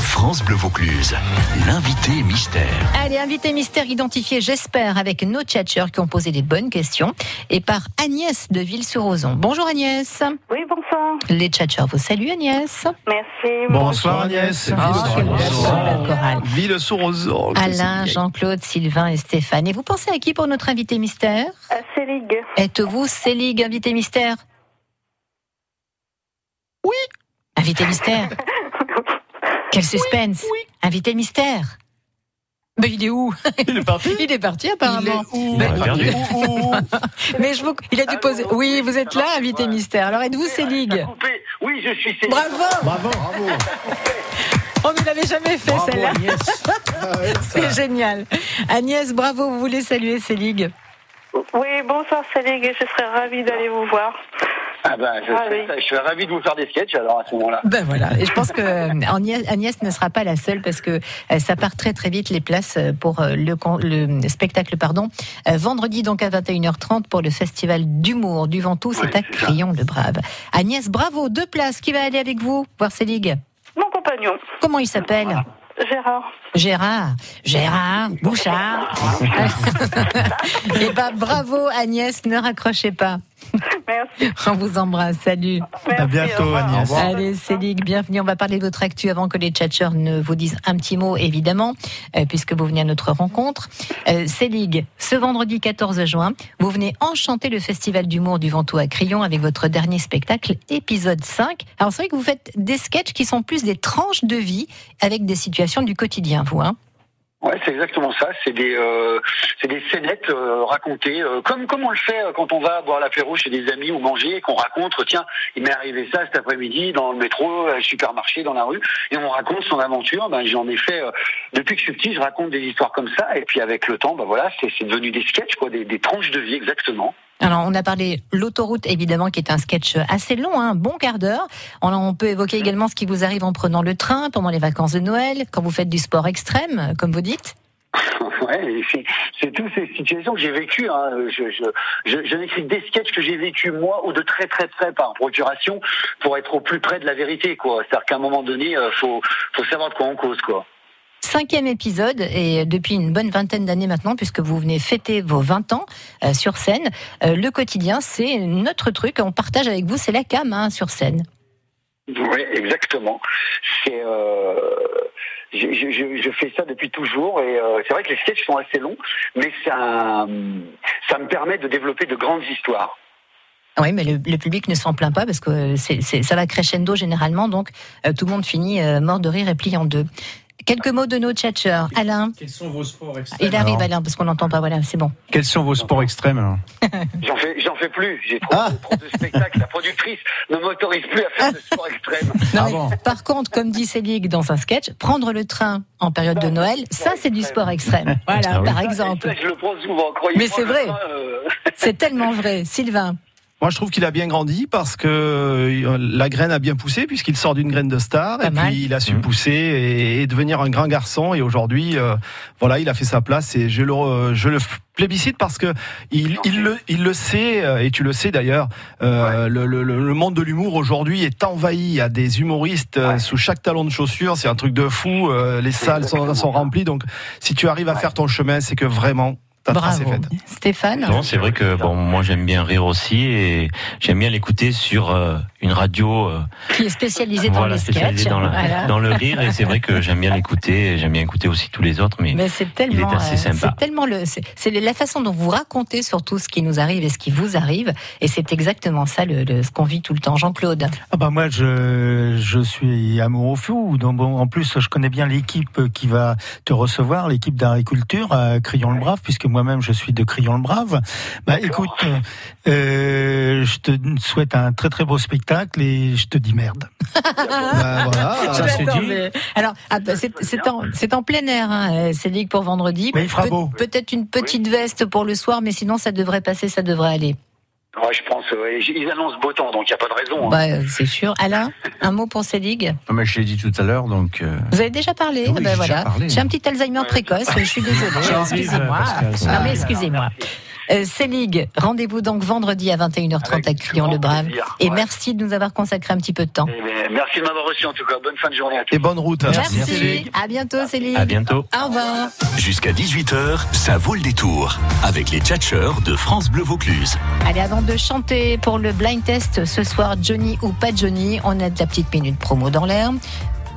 France Bleu Vaucluse, l'invité mystère. Allez, invité mystère identifié, j'espère, avec nos tchatcheurs qui ont posé des bonnes questions et par Agnès de Ville-sur-Ozon. Bonjour Agnès. Oui, bonsoir. Les tchatcheurs vous saluent Agnès. Merci. Bonsoir Agnès. Ah, quelle belle chorale. Ville sur Ozon. Alain, Jean-Claude, Sylvain et Stéphane. Et vous pensez à qui pour notre invité mystère À Célig. Êtes-vous Célig, invité mystère Oui. Invité mystère Quel suspense Invité mystère mais il est où? Il est parti Il est parti apparemment. Il Mais- est perdu. Mais je vous... il a dû poser. Oui, vous êtes là, invité mystère. Alors êtes-vous Célig Oui, je suis Célig. Bravo Bravo, bravo. On ne l'avait jamais fait celle-là. Agnès. C'est génial. Agnès, bravo, vous voulez saluer Célig Oui, bonsoir Célig, je serais ravie d'aller vous voir. Ah ben, je, Ah serais, oui. je serais ravi de vous faire des sketchs alors à ce moment-là. Ben voilà, et je pense que euh, Agnès, ne sera pas la seule parce que euh, ça part très très vite les places euh, pour le, con- le spectacle pardon. Vendredi donc à 21h30 pour le festival d'humour du Ventoux, c'est à Crillon le Brave. Agnès, bravo, deux places. Qui va aller avec vous voir ces ligues? Mon compagnon. Comment il s'appelle? Gérard. Gérard, Gérard, Bouchard. Eh ben bravo Agnès, ne raccrochez pas. Merci. On vous embrasse, salut. À bientôt, Agnès. Allez, Célig, bienvenue. On va parler de votre actu avant que les tchatcheurs ne vous disent un petit mot, évidemment, euh, puisque vous venez à notre rencontre. Euh, Célig, ce vendredi 14 juin, vous venez enchanter le Festival d'humour du Ventoux à Crillon avec votre dernier spectacle, épisode 5. Alors, c'est vrai que vous faites des sketchs qui sont plus des tranches de vie avec des situations du quotidien, vous, hein Ouais, c'est exactement ça. C'est des, euh, c'est des scénettes euh, racontées, euh, comme comme on le fait euh, quand on va boire l'apéro chez des amis ou manger, et qu'on raconte. Tiens, il m'est arrivé ça cet après-midi dans le métro, à un supermarché, dans la rue, et on raconte son aventure. Ben j'en ai fait depuis que je suis petit. Je raconte des histoires comme ça, et puis avec le temps, ben voilà, c'est c'est devenu des sketchs, quoi, des, des tranches de vie exactement. Alors, on a parlé l'autoroute, évidemment, qui est un sketch assez long, un bon quart d'heure. On, peut évoquer également ce qui vous arrive en prenant le train pendant les vacances de Noël, quand vous faites du sport extrême, comme vous dites. Ouais, c'est, toutes ces situations que j'ai vécues. Hein. Je, je, des sketchs que j'ai vécus moi ou de très très près par procuration pour être au plus près de la vérité. C'est-à-dire qu'à un moment donné, euh, faut, faut savoir de quoi on cause, quoi. Cinquième épisode, et depuis une bonne vingtaine d'années maintenant, puisque vous venez fêter vos 20 ans euh, sur scène, euh, le quotidien, c'est notre truc, on partage avec vous, c'est la cam hein, sur scène. Oui, exactement. C'est, euh, je, je, je- je fais ça depuis toujours et c'est vrai que les sketchs sont assez longs, mais ça, ça me permet de développer de grandes histoires. Oui, mais le, le public ne s'en plaint pas parce que c'est, c'est- ça va crescendo généralement, donc euh, tout le monde finit euh, mort de rire et plié en deux. Quelques mots de nos tchatcheurs. Alain, Quels sont vos sports extrêmes il arrive alors Alain parce qu'on n'entend pas, voilà, c'est bon. Quels sont vos sports extrêmes alors? J'en fais, j'en fais plus. J'ai trop, trop de spectacles. La productrice ne m'autorise plus à faire de sport extrême. Non, mais Par contre, comme dit Célig dans un sketch, prendre le train en période de Noël, ça c'est du sport extrême. Voilà, Ah oui. par exemple. Ça, je le prends souvent. croyez-moi, Mais c'est vrai. euh, C'est tellement vrai. Sylvain. Moi, je trouve qu'il a bien grandi parce que euh, la graine a bien poussé puisqu'il sort d'une graine de star et puis il a su pousser et, et devenir un grand garçon et aujourd'hui, euh, voilà, il a fait sa place et je le, je le plébiscite parce que il, il le, il le sait euh, et tu le sais d'ailleurs. euh, le, le- le- le monde de l'humour aujourd'hui est envahi. A des humoristes sous chaque talon de chaussure. C'est un truc de fou. euh, les salles sont, sont remplies. Donc, si tu arrives à faire ton chemin, c'est que vraiment ta trace est faite. Stéphane Non, c'est vrai que bon, moi j'aime bien rire aussi et j'aime bien l'écouter sur euh, une radio. euh, Qui est spécialisé dans voilà, les spécialisée sketchs. dans, la- Voilà. dans le rire et c'est vrai que j'aime bien l'écouter. J'aime bien écouter aussi tous les autres, mais, Mais c'est il tellement, est assez euh, sympa. c'est tellement le, c'est la façon dont vous racontez surtout ce qui nous arrive et ce qui vous arrive, et c'est exactement ça le, le- ce qu'on vit tout le temps. Jean-Claude. Ah bah moi je, je suis amoureux fou. Donc bon, en plus je connais bien l'équipe qui va te recevoir, l'équipe d'agriculture à Crillon-le-Brave, puisque moi-même je suis de Crillon-le-Brave. Bah écoute, euh, je te souhaite un très très beau spectacle et je te dis merde. Bah, voilà, Je m'attendais. Alors, ah, bah, c'est en, c'est en plein air, hein, euh, Cédric, pour vendredi. Mais il fera beau. Peut-être une petite veste pour le soir, mais sinon ça devrait passer, ça devrait aller. Ouais, je pense. ouais, ils annoncent beau temps, donc il n'y a pas de raison. hein. Bah, euh, c'est sûr. Alain, un mot pour Cédric? Non, mais je l'ai dit tout à l'heure, donc. euh, Vous avez déjà parlé Oui, Ah ben j'ai voilà. un petit Alzheimer précoce, je suis désolée. Excusez-moi. Euh, C-League, rendez-vous donc vendredi à 21h30 à Crillon-le-Brave. Et Ouais. merci de nous avoir consacré un petit peu de temps. Eh bien, merci de m'avoir reçu en tout cas. Bonne fin de journée à tous. Et bonne route. Merci. À bientôt, Céline. À bientôt. Au revoir. Jusqu'à 18h, ça vaut le détour. Avec les tchatcheurs de France Bleu Vaucluse. Allez, avant de chanter pour le blind test ce soir, Johnny ou pas Johnny, on a de la petite minute promo dans l'air.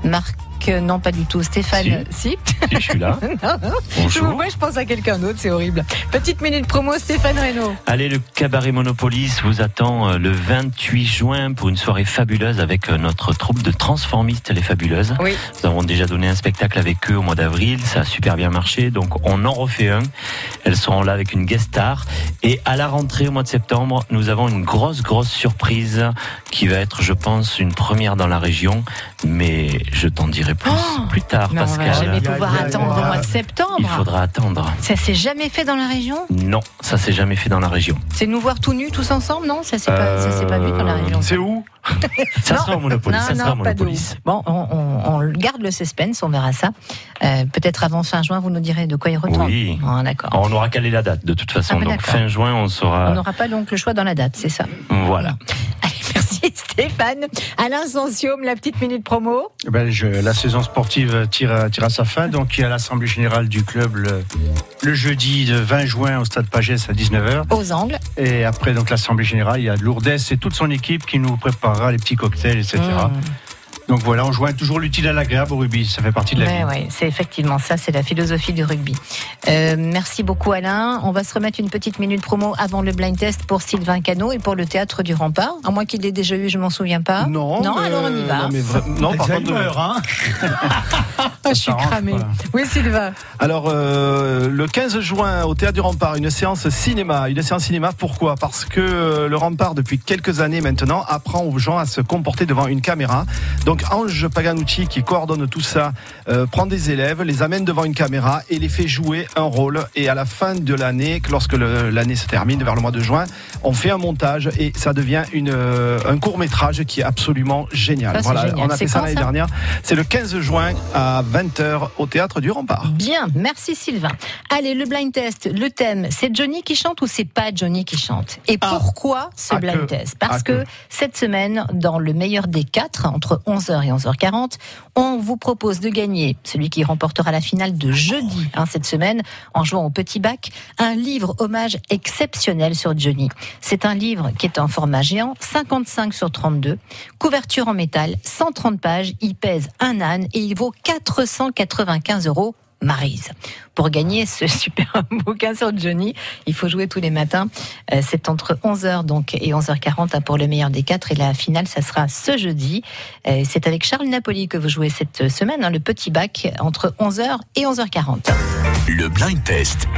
Marc, non pas du tout. Stéphane, si, Si, je suis là. Non, non. Je Bonjour. vois, je pense à quelqu'un d'autre, c'est horrible. Petite minute promo, Stéphane Reynaud. Allez, le cabaret Monopolis vous attend euh, le 28 juin pour une soirée fabuleuse avec euh, notre troupe de transformistes les fabuleuses. Oui. Nous avons déjà donné un spectacle avec eux au mois d'avril, ça a super bien marché, donc on en refait un. Elles seront là avec une guest star. Et à la rentrée au mois de septembre, nous avons une grosse, grosse surprise qui va être, je pense, une première dans la région, mais je t'en dirai plus plus tard, Mais on va Pascal. jamais pouvoir attendre au mois de septembre. Il faudra attendre. Ça s'est jamais fait dans la région? Non, ça s'est jamais fait dans la région. C'est nous voir tout nus tous ensemble, non? Ça s'est pas, ça s'est pas vu dans la région. C'est où? Ça sera au Monopolis. Non, ça sera non, Monopolis. Bon, on, on- on garde le suspense, on verra ça. Euh, Peut-être avant fin juin, vous nous direz de quoi il retourne. Oui. D'accord. On aura calé la date de toute façon. Ah, donc fin juin, on On saura. n'aura pas donc le choix dans la date, c'est ça? Voilà. Merci Stéphane. Alain Sensium, la petite minute promo. Ben, je- la saison sportive tire, à- tire à sa fin, donc il y a l'assemblée générale du club le, le jeudi de 20 juin au stade Pagès à 19h. Aux angles. Et après donc l'assemblée générale, il y a Lourdes et toute son équipe qui nous préparera les petits cocktails, etc. Mmh. Donc voilà, on joint toujours l'utile à l'agréable au rugby, ça fait partie de la Ouais, vie. ouais, c'est effectivement ça, c'est la philosophie du rugby. Euh, merci beaucoup Alain. On va se remettre une petite minute promo avant le blind test pour Sylvain Cano et pour le théâtre du Rempart. À moins qu'il l'ait déjà eu, je m'en souviens pas. Non, non mais- alors on y va. non, mais vra- non, par contre, hein Ah, je suis cramé. Oui Sylvain. Alors, euh, le 15 juin, au Théâtre du Rempart, une séance cinéma. Une séance cinéma, pourquoi? Parce que euh, le Rempart, depuis quelques années maintenant, apprend aux gens à se comporter devant une caméra. Donc, Ange Paganucci, qui coordonne tout ça, euh, prend des élèves, les amène devant une caméra et les fait jouer un rôle. Et à la fin de l'année, lorsque l'année se termine, vers le mois de juin, on fait un montage et ça devient une, euh, un court métrage qui est absolument génial. Ça, voilà, génial. on a fait ça l'année dernière. C'est le 15 juin à 20h au Théâtre du Rempart. Bien, merci Sylvain. Allez, le blind test, le thème, c'est Johnny qui chante ou c'est pas Johnny qui chante? Et pourquoi ce Ah blind que. test? Parce Ah que, que. cette semaine, dans le meilleur des quatre, entre 11h et 11h40, on vous propose de gagner, celui qui remportera la finale de jeudi, hein, cette semaine, en jouant au petit bac, un livre hommage exceptionnel sur Johnny. C'est un livre qui est en format géant, 55 sur 32, couverture en métal, 130 pages, il pèse un âne et il vaut 495 euros. Marise. Pour gagner ce super bouquin sur Johnny, il faut jouer tous les matins. Euh, C'est entre 11h donc et 11h40 hein, pour le meilleur des quatre. Et la finale, ça sera ce jeudi. Euh, C'est avec Charles Napoli que vous jouez cette semaine, hein, le petit bac, entre 11h et 11h40. Le blind test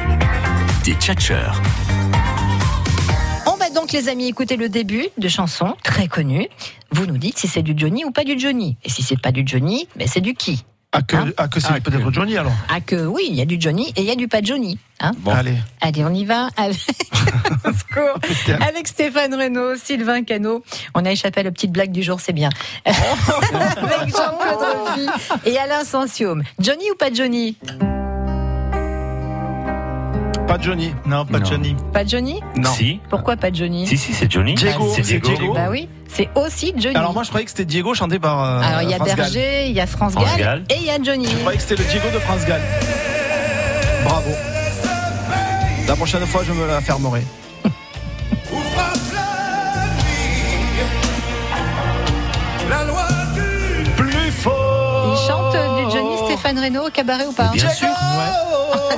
des va donc, les amis, écouter le début de chansons très connues. Vous nous dites si c'est du Johnny ou pas du Johnny. Et si c'est pas du Johnny, ben c'est du qui? Ah que, Hein ah, que c'est peut-être Johnny alors Ah que oui, il y a du Johnny et il y a du pas Johnny. Hein Allez. Allez, on y va avec, Stéphane Reynaud, Sylvain Cano. On a échappé à la petite blague du jour, c'est bien. avec Jean-Claude et Alain Sensium. Johnny ou pas Johnny? Pas Johnny. Non, pas Non. Johnny. Pas Johnny Non. Si. Pourquoi pas Johnny Si, si, c'est Johnny. Diego, c'est c'est Diego. Diego. Bah oui, c'est aussi Johnny. Alors moi je croyais que c'était Diego chanté par euh, Alors il y a France. Berger, il y a France, France Gall, Gall. et il y a Johnny. Je croyais que c'était le Diego de France Gall. Bravo. La prochaine fois je me la fermerai. Stéphane Reynaud au cabaret ou pas Bien sûr.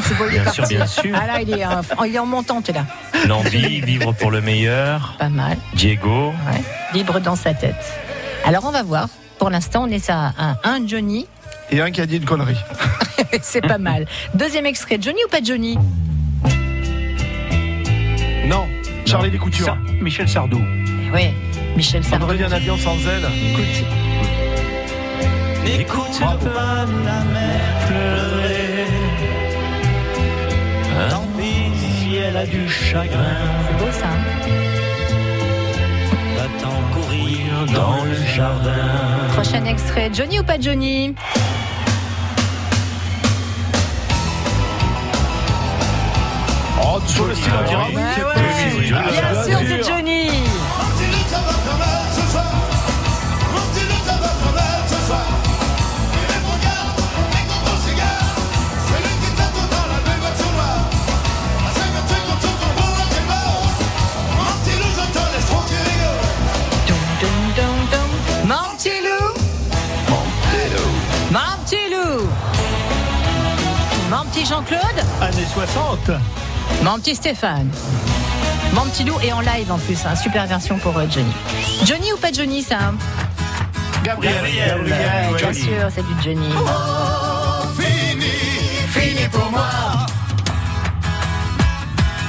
C'est beau, il est Bien sûr, bien sûr. Ah là, il est, en- il est en montante là. L'envie, vivre pour le meilleur. Pas mal. Diego. Ouais, libre dans sa tête. Alors on va voir. Pour l'instant, on est à un, un Johnny. Et un qui a dit une connerie. C'est pas mal. Deuxième extrait, Johnny ou pas Johnny Non. Charlie des Coutures. Sa- Michel Sardou. Oui, Michel Sardou. Vendredi en avion sans elle. Écoute, N'écoute pas la mer pleurer. Tant pis si elle a du chagrin. c'est beau ça. hein Va-t'en courir dans le jardin. Prochain extrait, Johnny ou pas Johnny? Oh Sur le style, on dira oui, c'est Johnny. Ah, Bien sûr, c'est Johnny. Petit Jean-Claude. Années 60. Mon petit Stéphane. Mon petit loup et en live en plus, hein, super version pour euh, Johnny. Johnny ou pas Johnny ça hein? Gabriel. Ouais, Bien sûr, c'est du Johnny. Fini, fini pour moi.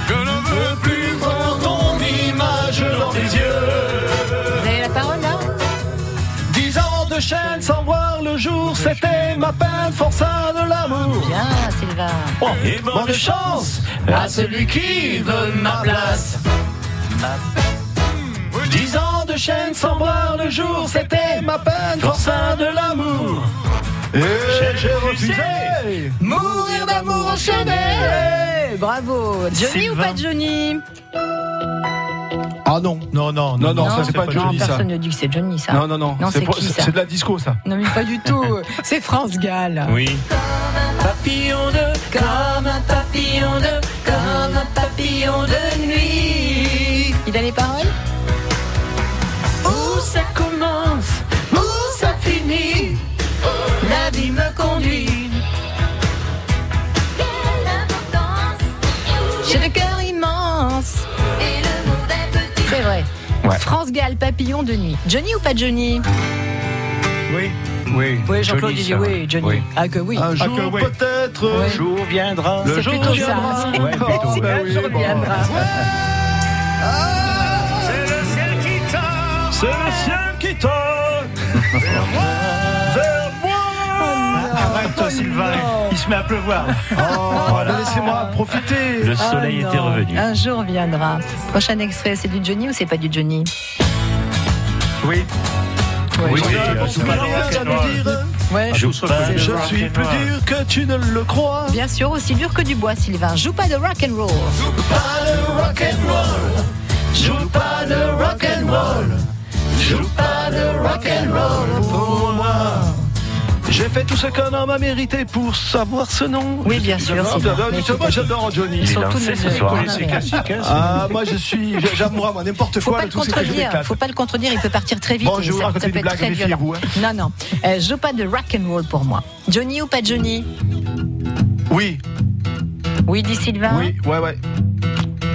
Je ne veux plus de chaîne sans voir le jour, c'était ma peine, forçat de l'amour. Bien, Sylvain. Oh, et bonne chance à celui qui veut ma place. Dix ans de chaîne sans voir le jour, c'était ma peine, forçat de l'amour. Et j'ai refusé. Mourir d'amour enchaîné. Bravo. Johnny ou pas Johnny? Ah non. Non, non, Non, non, ça c'est pas Johnny ça. personne ne dit que c'est Johnny ça. Non, non, non. Non, c'est pas- qui, ça c'est de la disco ça. Non, mais pas du tout. C'est France Gall. Oui. Papillon de, comme un papillon de, comme un papillon de nuit. Il a les paroles Où ça commence, où ça finit, la vie me conduit. Ouais. France Gall, papillon de nuit. Johnny ou pas Johnny Oui. Oui. Oui, Jean-Claude il dit oui, Johnny. Oui. Ah que oui. Un jour que oui. peut-être. Le jour viendra. Le C'est jour plutôt ça. viendra. Ouais, plutôt. Oh, bah un jour bon. viendra. C'est le ciel qui tord. C'est le ciel qui tonne vers moi. Arrête, Sylvain. Met à pleuvoir. Oh, mais laissez-moi profiter. Le soleil Ah était revenu. Un jour viendra. Prochain extrait, c'est du Johnny ou c'est pas du Johnny? Oui. Ouais, Oui, je- oui, je Ouais, Je je- Je suis plus dur que tu ne le crois. Bien sûr, aussi dur que du bois, Sylvain. Joue pas de rock and roll. Pas de rock and roll. Joue pas de rock and roll. Joue pas de rock and roll pour moi. J'ai fait tout ce qu'un homme a mérité pour savoir ce nom. Oui, bien sûr, J'adore, c'est j'adore, Johnny. Il est Surtout lancé ne- ce ne- soir. non, Oui, c'est mais- classique. hein, Ah, moi je suis, j'amour moi n'importe Faut quoi, pas là, le je contredire. Faut pas le contredire. Il peut partir très vite. Bon, je vous une blague, très violent. hein. Non, non. Euh, joue pas de rock and roll pour moi. Johnny ou pas Johnny Oui, Oui, dit Sylvain. oui, ouais, ouais.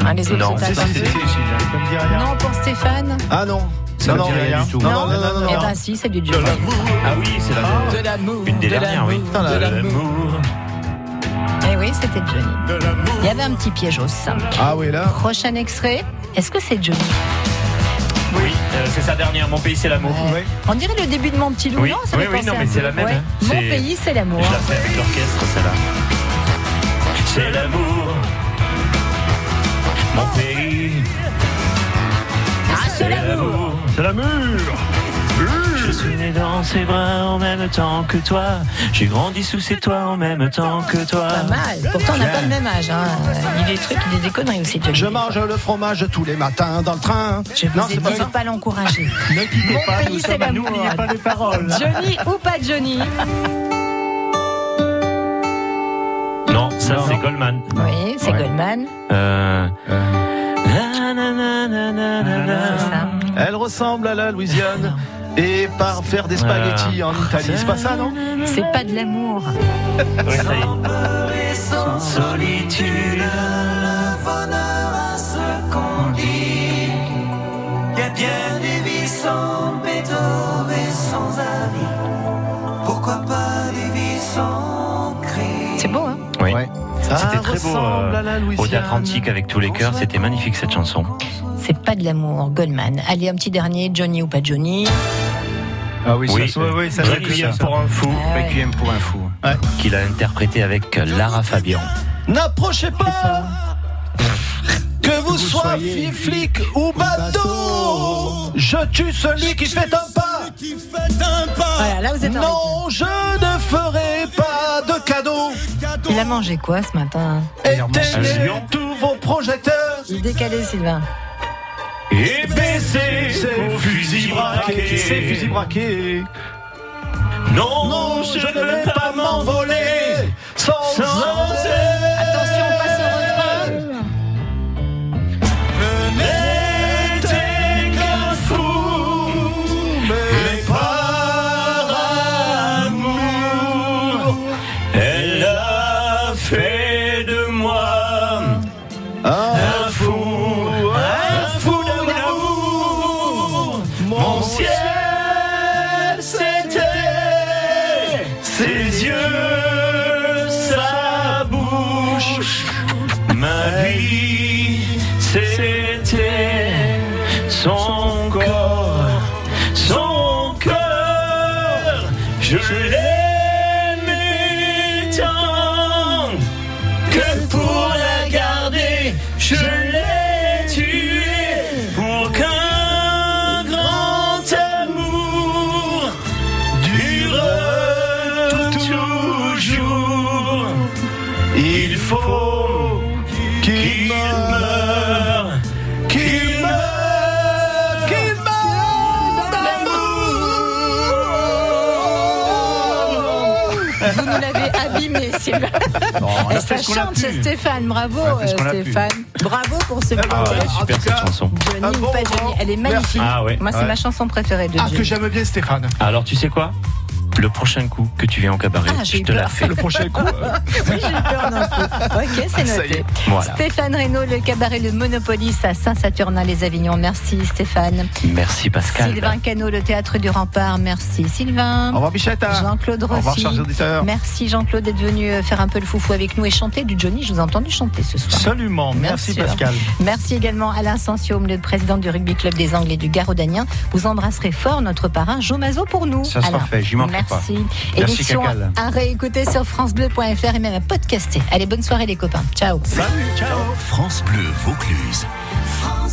Ah, les autres, Non, c'est pas. Non, pour Stéphane. Ah non. Ça Non, non, rien non, du tout. non, non, non, non, Eh non. ben si, c'est du Johnny. Ah oui, c'est la De l'amour. une des de dernières, oui. de la- l'amour. Eh oui, c'était Johnny. Il y avait un petit piège au sein. Ah oui, là. Prochain extrait. Est-ce que c'est Johnny Oui, euh, c'est sa dernière. Mon pays, c'est l'amour. Ouais. On dirait le début de Mon Petit Loup, Oui, non Ça oui, oui, non, mais c'est la même, Ouais. hein. Mon pays, c'est l'amour. Je la fais avec l'orchestre, celle-là. C'est l'amour. Mon pays. Ah, c'est l'amour. C'est la mur. Je suis né dans ses bras en même temps que toi. J'ai grandi sous ses toits en même temps que toi. Pas mal. Pourtant, on n'a pas le même âge. Hein. Il y a des trucs, il y a des conneries aussi, Johnny. Je mange le fromage tous les matins dans le train. Je vous non, ai c'est dit pas de l'encourager. Ne quittez Mon pas, pays, nous c'est sommes à l'amour. n'oubliez pas les paroles. Johnny ou pas Johnny? Non, ça c'est Goldman. Oui, c'est Ouais. Goldman. Euh... ressemble à la Louisiane. Et par faire des spaghettis en Italie, c'est pas ça, non C'est pas de l'amour. Ouais, ça y est. Sans solitude, bonheur à ce qu'on dit. Y a bien des vies sans Beethoven et sans avis. Pourquoi pas des vies sans cri C'est beau, hein Oui. Ouais. C'était très beau. euh, Au Louisiane. Atlantique avec tous les cœurs, c'était magnifique cette chanson. C'est pas de l'amour, Goldman. Allez, un petit dernier, Johnny ou pas Johnny Ah oui, Oui, ça, oui, oui, ça Requiem pour un fou, Ah ouais. Requiem pour un fou. qu'il a interprété avec Lara Fabian. N'approchez pas Que vous, vous soyez flic ou bateau Je tue celui qui fait un pas Voilà, là vous êtes en Non, je ne ferai pas de cadeau. Il a mangé quoi ce matin Éteignez tous vos projecteurs. Décalé, Sylvain. Et baisser vos fusils braqués. Ces fusils braqués. Non, non, je ne vais pas m'envoler sans, sans ses yeux, sa bouche, ma vie, c'était son corps, son cœur. Abîmé, Sylvain. on a Et fait ça ce qu'on a chante pu. chez Stéphane. Bravo, On a fait ce qu'on a pu. Stéphane. Bravo pour ce Ah, elle est super cette chanson. Johnny ou pas Johnny, elle est magnifique. Ah ouais. Moi, c'est Ouais. ma chanson préférée de Ah, Johnny. que j'aime bien Stéphane. Alors tu sais quoi? Le prochain coup que tu viens au cabaret, Ah, je te la peur. fais. Le prochain coup. Oui, j'ai eu peur d'un coup. Ok, c'est y noté. est. Voilà. Stéphane Reynaud, le cabaret Le Monopolis à Saint-Saturnin-les-Avignons. Merci Stéphane. Merci Pascal. Sylvain Cano, le théâtre du Rempart. Merci Sylvain. Au revoir Bichette. Jean-Claude Au revoir, Rossi. chers auditeurs. Merci Jean-Claude d'être venu euh, faire un peu le foufou avec nous et chanter du Johnny. Je vous ai entendu chanter ce soir. Absolument. Merci Bien sûr. Pascal. Merci également Alain Sensium, le président du rugby club des Anglais du Garaudagnin. Vous embrasserez fort notre parrain Jomazo pour nous. Ça sera Alain. fait, j'y manquerai pas. Merci. Émission à réécouter sur francebleu.fr et même à podcaster. Allez, bonne soirée les copains. Ciao. France Bleu Vaucluse. France Bleu.